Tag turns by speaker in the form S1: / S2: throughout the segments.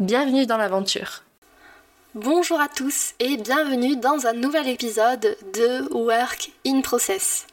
S1: Bienvenue dans l'aventure. Bonjour à tous et bienvenue dans un nouvel épisode de Work in Process.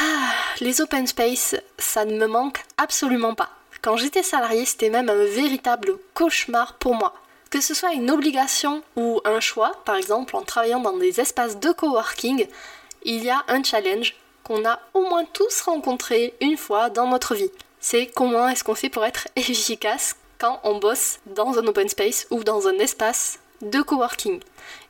S1: Ah, les open space, ça ne me manque absolument pas. Quand j'étais salarié, c'était même un véritable cauchemar pour moi. Que ce soit une obligation ou un choix, par exemple en travaillant dans des espaces de coworking, il y a un challenge qu'on a au moins tous rencontré une fois dans notre vie. C'est comment est-ce qu'on fait pour être efficace quand on bosse dans un open space ou dans un espace de coworking.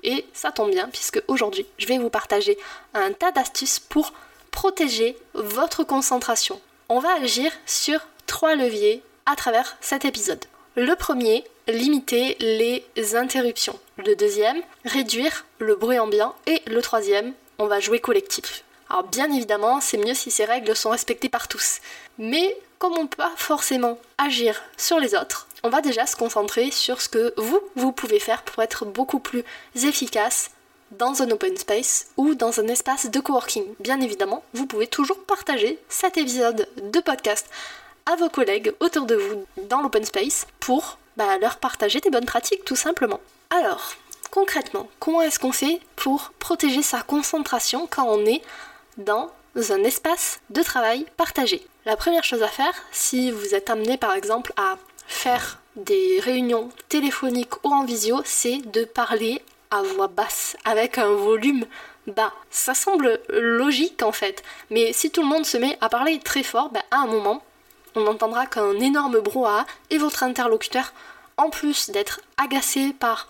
S1: Et ça tombe bien puisque aujourd'hui je vais vous partager un tas d'astuces pour protéger votre concentration. On va agir sur trois leviers à travers cet épisode. Le premier, limiter les interruptions. Le deuxième, réduire le bruit ambiant. Et le troisième, on va jouer collectif. Alors bien évidemment, c'est mieux si ces règles sont respectées par tous. Mais comme on ne peut pas forcément agir sur les autres, on va déjà se concentrer sur ce que vous, vous pouvez faire pour être beaucoup plus efficace dans un open space ou dans un espace de coworking. Bien évidemment, vous pouvez toujours partager cet épisode de podcast à vos collègues autour de vous dans l'open space pour bah, leur partager des bonnes pratiques tout simplement. Alors, concrètement, comment est-ce qu'on fait pour protéger sa concentration quand on est dans un espace de travail partagé La première chose à faire, si vous êtes amené par exemple à faire des réunions téléphoniques ou en visio, c'est de parler à voix basse, avec un volume bas. Ça semble logique en fait, mais si tout le monde se met à parler très fort, ben, à un moment, on n'entendra qu'un énorme brouhaha et votre interlocuteur, en plus d'être agacé par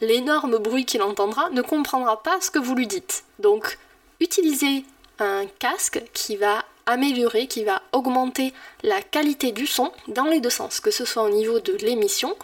S1: l'énorme bruit qu'il entendra, ne comprendra pas ce que vous lui dites. Donc, utilisez un casque qui va améliorer, qui va augmenter la qualité du son dans les deux sens, que ce soit au niveau de l'émission,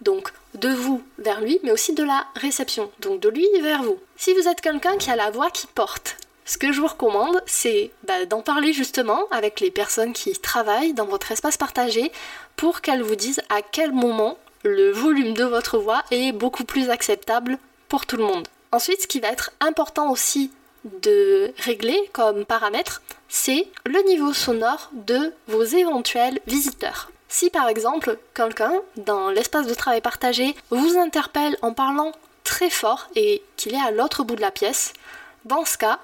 S1: donc de vous vers lui, mais aussi de la réception, donc de lui vers vous. Si vous êtes quelqu'un qui a la voix qui porte, ce que je vous recommande, c'est bah, d'en parler justement avec les personnes qui travaillent dans votre espace partagé pour qu'elles vous disent à quel moment le volume de votre voix est beaucoup plus acceptable pour tout le monde. Ensuite, ce qui va être important aussi de régler comme paramètre, c'est le niveau sonore de vos éventuels visiteurs. Si par exemple quelqu'un dans l'espace de travail partagé vous interpelle en parlant très fort et qu'il est à l'autre bout de la pièce, dans ce cas,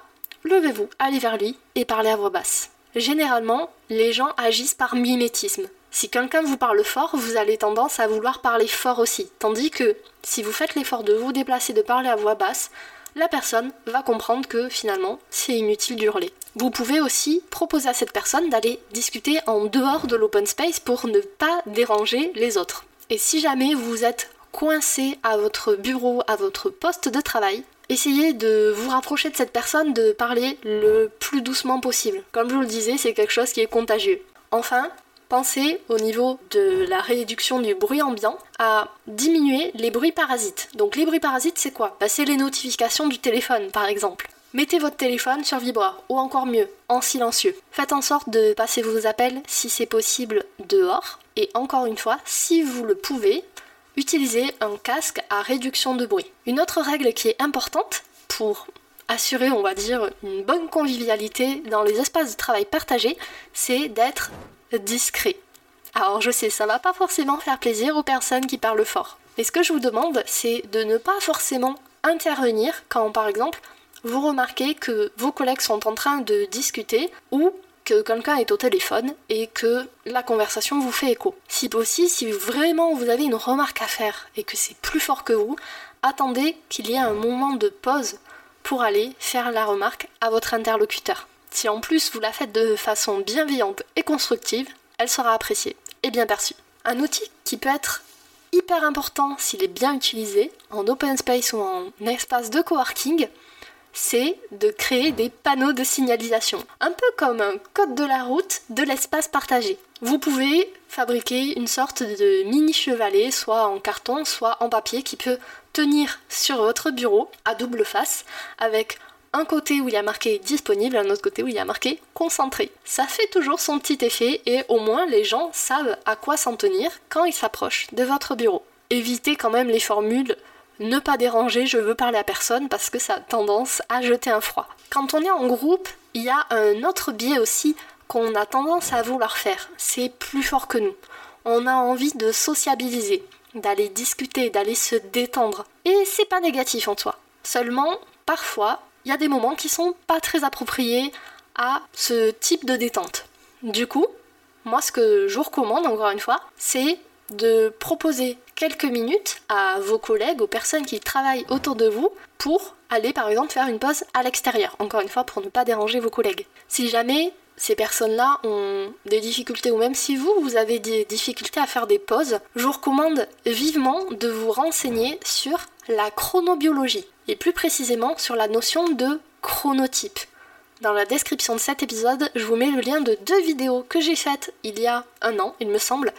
S1: levez-vous, allez vers lui et parlez à voix basse. Généralement, les gens agissent par mimétisme. Si quelqu'un vous parle fort, vous avez tendance à vouloir parler fort aussi. Tandis que si vous faites l'effort de vous déplacer, de parler à voix basse, la personne va comprendre que finalement c'est inutile d'hurler. Vous pouvez aussi proposer à cette personne d'aller discuter en dehors de l'open space pour ne pas déranger les autres. Et si jamais vous êtes coincé à votre bureau, à votre poste de travail, essayez de vous rapprocher de cette personne, de parler le plus doucement possible. Comme je vous le disais, c'est quelque chose qui est contagieux. Enfin, pensez au niveau de la réduction du bruit ambiant à diminuer les bruits parasites. Donc les bruits parasites, c'est quoi? Bah, C'est les notifications du téléphone, par exemple. Mettez votre téléphone sur vibreur, ou encore mieux, en silencieux. Faites en sorte de passer vos appels, si c'est possible, dehors. Et encore une fois, si vous le pouvez, utilisez un casque à réduction de bruit. Une autre règle qui est importante pour assurer, on va dire, une bonne convivialité dans les espaces de travail partagés, c'est d'être discret. Alors je sais, ça va pas forcément faire plaisir aux personnes qui parlent fort. Mais ce que je vous demande, c'est de ne pas forcément intervenir quand, par exemple, vous remarquez que vos collègues sont en train de discuter ou que quelqu'un est au téléphone et que la conversation vous fait écho. Si possible, si vraiment vous avez une remarque à faire et que c'est plus fort que vous, attendez qu'il y ait un moment de pause pour aller faire la remarque à votre interlocuteur. Si en plus vous la faites de façon bienveillante et constructive, elle sera appréciée et bien perçue. Un outil qui peut être hyper important s'il est bien utilisé en open space ou en espace de coworking, c'est de créer des panneaux de signalisation. Un peu comme un code de la route de l'espace partagé. Vous pouvez fabriquer une sorte de mini chevalet, soit en carton, soit en papier, qui peut tenir sur votre bureau à double face, avec un côté où il y a marqué disponible, un autre côté où il y a marqué concentré. Ça fait toujours son petit effet et au moins les gens savent à quoi s'en tenir quand ils s'approchent de votre bureau. Évitez quand même les formules ne pas déranger, je veux parler à personne parce que ça a tendance à jeter un froid. Quand on est en groupe, il y a un autre biais aussi qu'on a tendance à vouloir faire. C'est plus fort que nous. On a envie de sociabiliser, d'aller discuter, d'aller se détendre. Et c'est pas négatif en soi. Seulement, parfois, il y a des moments qui sont pas très appropriés à ce type de détente. Du coup, moi ce que je vous recommande encore une fois, c'est de proposer quelques minutes à vos collègues, aux personnes qui travaillent autour de vous, pour aller par exemple faire une pause à l'extérieur, encore une fois pour ne pas déranger vos collègues. Si jamais ces personnes-là ont des difficultés, ou même si vous, vous avez des difficultés à faire des pauses, je vous recommande vivement de vous renseigner sur la chronobiologie, et plus précisément sur la notion de chronotype. Dans la description de cet épisode, je vous mets le lien de deux vidéos que j'ai faites il y a un an, il me semble,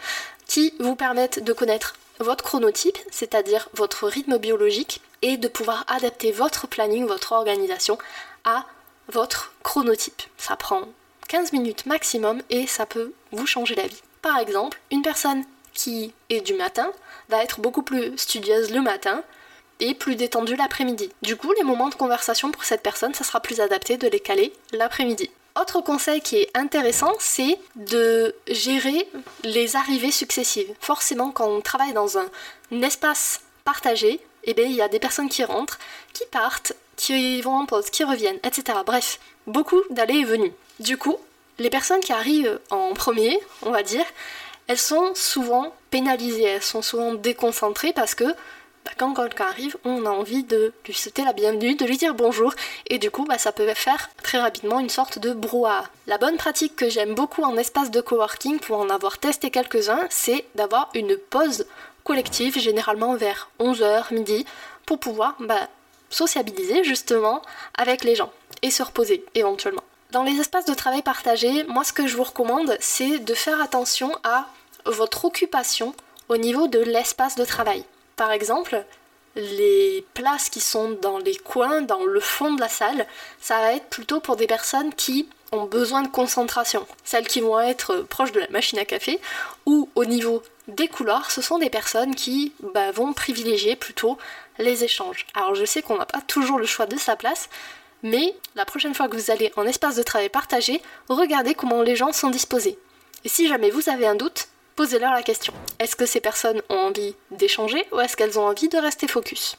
S1: qui vous permettent de connaître votre chronotype, c'est-à-dire votre rythme biologique, et de pouvoir adapter votre planning, votre organisation à votre chronotype. Ça prend 15 minutes maximum et ça peut vous changer la vie. Par exemple, une personne qui est du matin va être beaucoup plus studieuse le matin et plus détendue l'après-midi. Du coup, les moments de conversation pour cette personne, ça sera plus adapté de les caler l'après-midi. Autre conseil qui est intéressant, c'est de gérer les arrivées successives. Forcément, quand on travaille dans un, espace partagé, eh bien, il y a des personnes qui rentrent, qui partent, qui vont en pause, qui reviennent, etc. Bref, beaucoup d'allées et venues. Du coup, les personnes qui arrivent en premier, on va dire, elles sont souvent pénalisées, elles sont souvent déconcentrées parce que bah, quand quelqu'un arrive, on a envie de lui souhaiter la bienvenue, de lui dire bonjour, et du coup, bah, ça peut faire très rapidement une sorte de brouhaha. La bonne pratique que j'aime beaucoup en espace de coworking, pour en avoir testé quelques-uns, c'est d'avoir une pause collective, généralement vers 11h, midi, pour pouvoir bah, sociabiliser justement avec les gens et se reposer éventuellement. Dans les espaces de travail partagés, moi ce que je vous recommande, c'est de faire attention à votre occupation au niveau de l'espace de travail. Par exemple, les places qui sont dans les coins, dans le fond de la salle, ça va être plutôt pour des personnes qui ont besoin de concentration. Celles qui vont être proches de la machine à café ou au niveau des couloirs, ce sont des personnes qui bah, vont privilégier plutôt les échanges. Alors je sais qu'on n'a pas toujours le choix de sa place, mais la prochaine fois que vous allez en espace de travail partagé, regardez comment les gens sont disposés. Et si jamais vous avez un doute, posez-leur la question. Est-ce que ces personnes ont envie d'échanger ou est-ce qu'elles ont envie de rester focus?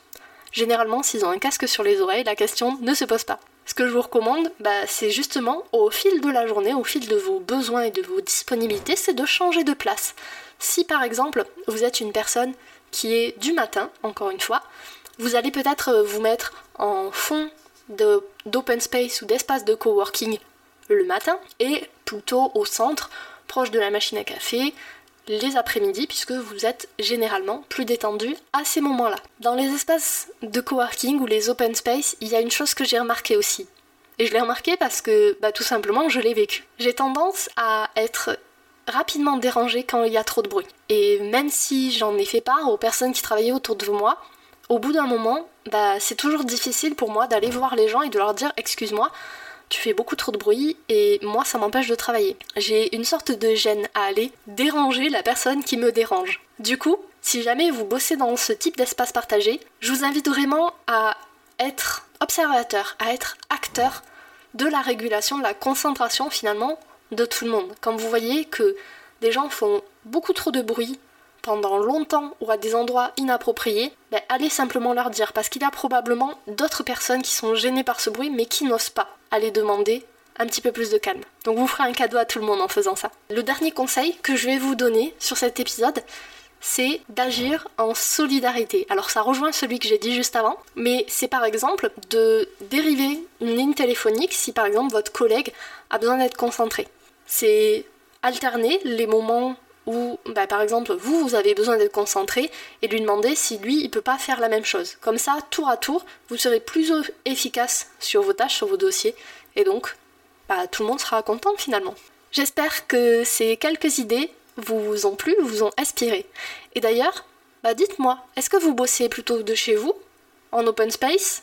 S1: Généralement, s'ils ont un casque sur les oreilles, la question ne se pose pas. Ce que je vous recommande, bah, c'est justement au fil de la journée, au fil de vos besoins et de vos disponibilités, c'est de changer de place. Si par exemple, vous êtes une personne qui est du matin, encore une fois, vous allez peut-être vous mettre en fond d'open space ou d'espace de coworking le matin et plutôt au centre, proche de la machine à café, les après-midi puisque vous êtes généralement plus détendu à ces moments-là. Dans les espaces de coworking ou les open space, il y a une chose que j'ai remarqué aussi. Et je l'ai remarqué parce que bah, tout simplement je l'ai vécu. J'ai tendance à être rapidement dérangée quand il y a trop de bruit. Et même si j'en ai fait part aux personnes qui travaillaient autour de moi, au bout d'un moment, bah, c'est toujours difficile pour moi d'aller voir les gens et de leur dire excuse-moi, tu fais beaucoup trop de bruit et moi ça m'empêche de travailler. J'ai une sorte de gêne à aller déranger la personne qui me dérange. Du coup, si jamais vous bossez dans ce type d'espace partagé, je vous invite vraiment à être observateur, à être acteur de la régulation, de la concentration finalement de tout le monde. Quand vous voyez que des gens font beaucoup trop de bruit pendant longtemps ou à des endroits inappropriés, ben, allez simplement leur dire parce qu'il y a probablement d'autres personnes qui sont gênées par ce bruit mais qui n'osent pas aller demander un petit peu plus de calme. Donc vous ferez un cadeau à tout le monde en faisant ça. Le dernier conseil que je vais vous donner sur cet épisode, c'est d'agir en solidarité. Alors ça rejoint celui que j'ai dit juste avant, mais c'est par exemple de dériver une ligne téléphonique si par exemple votre collègue a besoin d'être concentré. C'est alterner les moments où, bah, par exemple, vous, vous avez besoin d'être concentré et lui demander si lui, il peut pas faire la même chose. Comme ça, tour à tour, vous serez plus efficace sur vos tâches, sur vos dossiers, et donc, bah, tout le monde sera content finalement. J'espère que ces quelques idées vous ont plu, vous ont inspiré. Et d'ailleurs, bah dites-moi, est-ce que vous bossez plutôt de chez vous, en open space,